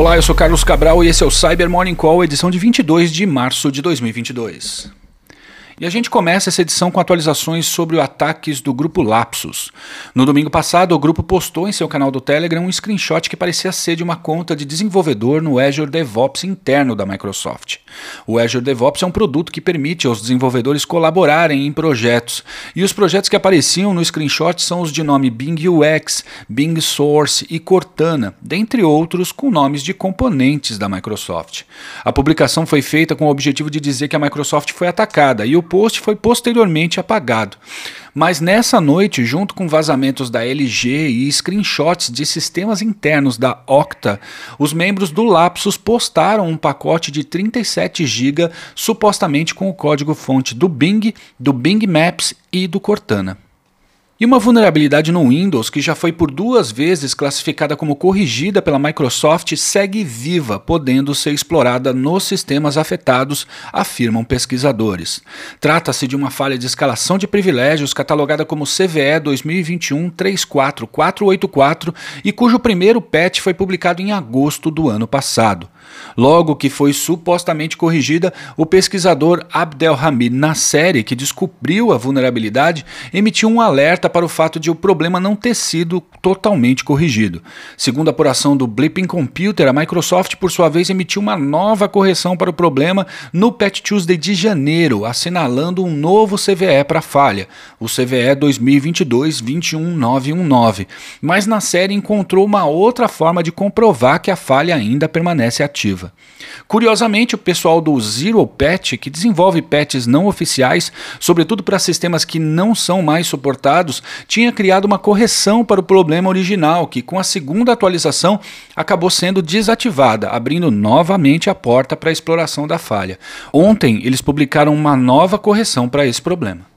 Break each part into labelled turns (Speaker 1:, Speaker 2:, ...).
Speaker 1: Olá, eu sou Carlos Cabral e esse é o Cyber Morning Call, edição de 22 de março de 2022. E a gente começa essa edição com atualizações sobre os ataques do grupo Lapsus. No domingo passado, o grupo postou em seu canal do Telegram um screenshot que parecia ser de uma conta de desenvolvedor no Azure DevOps interno da Microsoft. O Azure DevOps é um produto que permite aos desenvolvedores colaborarem em projetos, e os projetos que apareciam no screenshot são os de nome Bing UX, Bing Source e Cortana, dentre outros com nomes de componentes da Microsoft. A publicação foi feita com o objetivo de dizer que a Microsoft foi atacada e o post foi posteriormente apagado. Mas nessa noite, junto com vazamentos da LG e screenshots de sistemas internos da Okta, os membros do Lapsus postaram um pacote de 37 GB supostamente com o código-fonte do Bing, do Bing Maps e do Cortana. E uma vulnerabilidade no Windows que já foi por duas vezes classificada como corrigida pela Microsoft segue viva, podendo ser explorada nos sistemas afetados, afirmam pesquisadores. Trata-se de uma falha de escalação de privilégios catalogada como CVE 2021-34484 e cujo primeiro patch foi publicado em agosto do ano passado. Logo que foi supostamente corrigida, o pesquisador Abdelhamid Nasseri, que descobriu a vulnerabilidade, emitiu um alerta para o fato de o problema não ter sido totalmente corrigido. Segundo a apuração do Blipping Computer, a Microsoft, por sua vez, emitiu uma nova correção para o problema no Patch Tuesday de janeiro, assinalando um novo CVE para a falha, o CVE 2022-21919. Mas Nasseri encontrou uma outra forma de comprovar que a falha ainda permanece ativa. Curiosamente, o pessoal do Zero Patch, que desenvolve patches não oficiais, sobretudo para sistemas que não são mais suportados, tinha criado uma correção para o problema original, que com a segunda atualização acabou sendo desativada, abrindo novamente a porta para a exploração da falha. Ontem, eles publicaram uma nova correção para esse problema.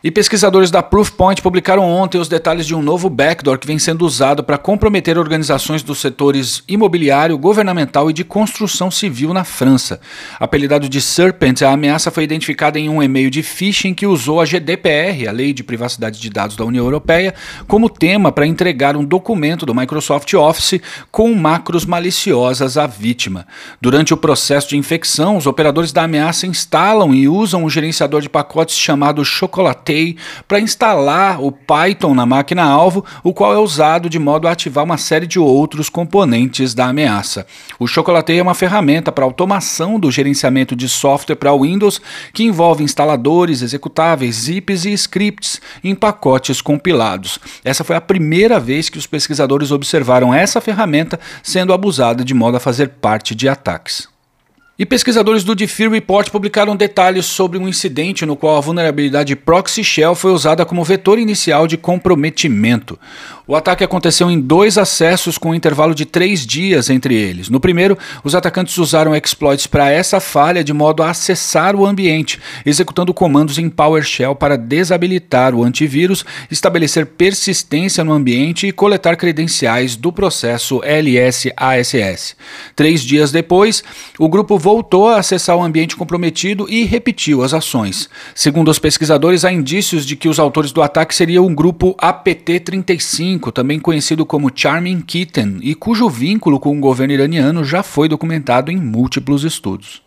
Speaker 1: E pesquisadores da Proofpoint publicaram ontem os detalhes de um novo backdoor que vem sendo usado para comprometer organizações dos setores imobiliário, governamental e de construção civil na França. Apelidado de Serpent, a ameaça foi identificada em um e-mail de phishing que usou a GDPR, a Lei de Privacidade de Dados da União Europeia, como tema para entregar um documento do Microsoft Office com macros maliciosas à vítima. Durante o processo de infecção, os operadores da ameaça instalam e usam um gerenciador de pacotes chamado Chocolate para instalar o Python na máquina-alvo, o qual é usado de modo a ativar uma série de outros componentes da ameaça. O Chocolatey é uma ferramenta para automação do gerenciamento de software para Windows que envolve instaladores, executáveis, zips e scripts em pacotes compilados. Essa foi a primeira vez que os pesquisadores observaram essa ferramenta sendo abusada de modo a fazer parte de ataques. E pesquisadores do Diffie Report publicaram detalhes sobre um incidente no qual a vulnerabilidade Proxy Shell foi usada como vetor inicial de comprometimento. O ataque aconteceu em dois acessos com um intervalo de três dias entre eles. No primeiro, os atacantes usaram exploits para essa falha de modo a acessar o ambiente, executando comandos em PowerShell para desabilitar o antivírus, estabelecer persistência no ambiente e coletar credenciais do processo LS-ASS. Três dias depois, o grupo voltou a acessar o ambiente comprometido e repetiu as ações. Segundo os pesquisadores, há indícios de que os autores do ataque seriam um grupo APT-35 também conhecido como Charming Kitten, e cujo vínculo com o governo iraniano já foi documentado em múltiplos estudos.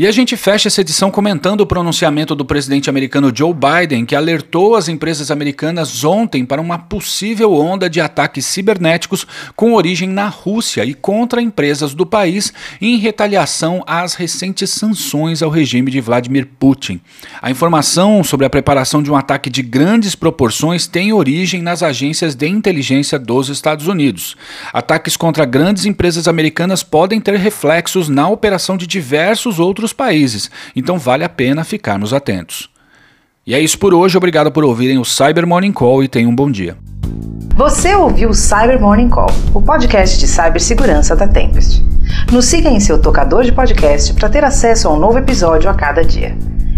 Speaker 1: E a gente fecha essa edição comentando o pronunciamento do presidente americano Joe Biden, que alertou as empresas americanas ontem para uma possível onda de ataques cibernéticos com origem na Rússia e contra empresas do país em retaliação às recentes sanções ao regime de Vladimir Putin. A informação sobre a preparação de um ataque de grandes proporções tem origem nas agências de inteligência dos Estados Unidos. Ataques contra grandes empresas americanas podem ter reflexos na operação de diversos outros outros países, então vale a pena ficarmos atentos. E é isso por hoje, obrigado por ouvirem o Cyber Morning Call e tenham um bom dia.
Speaker 2: Você ouviu o Cyber Morning Call, o podcast de cibersegurança da Tempest. Nos siga em seu tocador de podcast para ter acesso a um novo episódio a cada dia.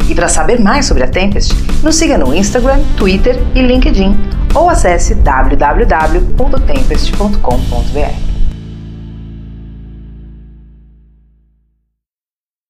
Speaker 2: E para saber mais sobre a Tempest, nos siga no Instagram, Twitter e LinkedIn ou acesse www.tempest.com.br.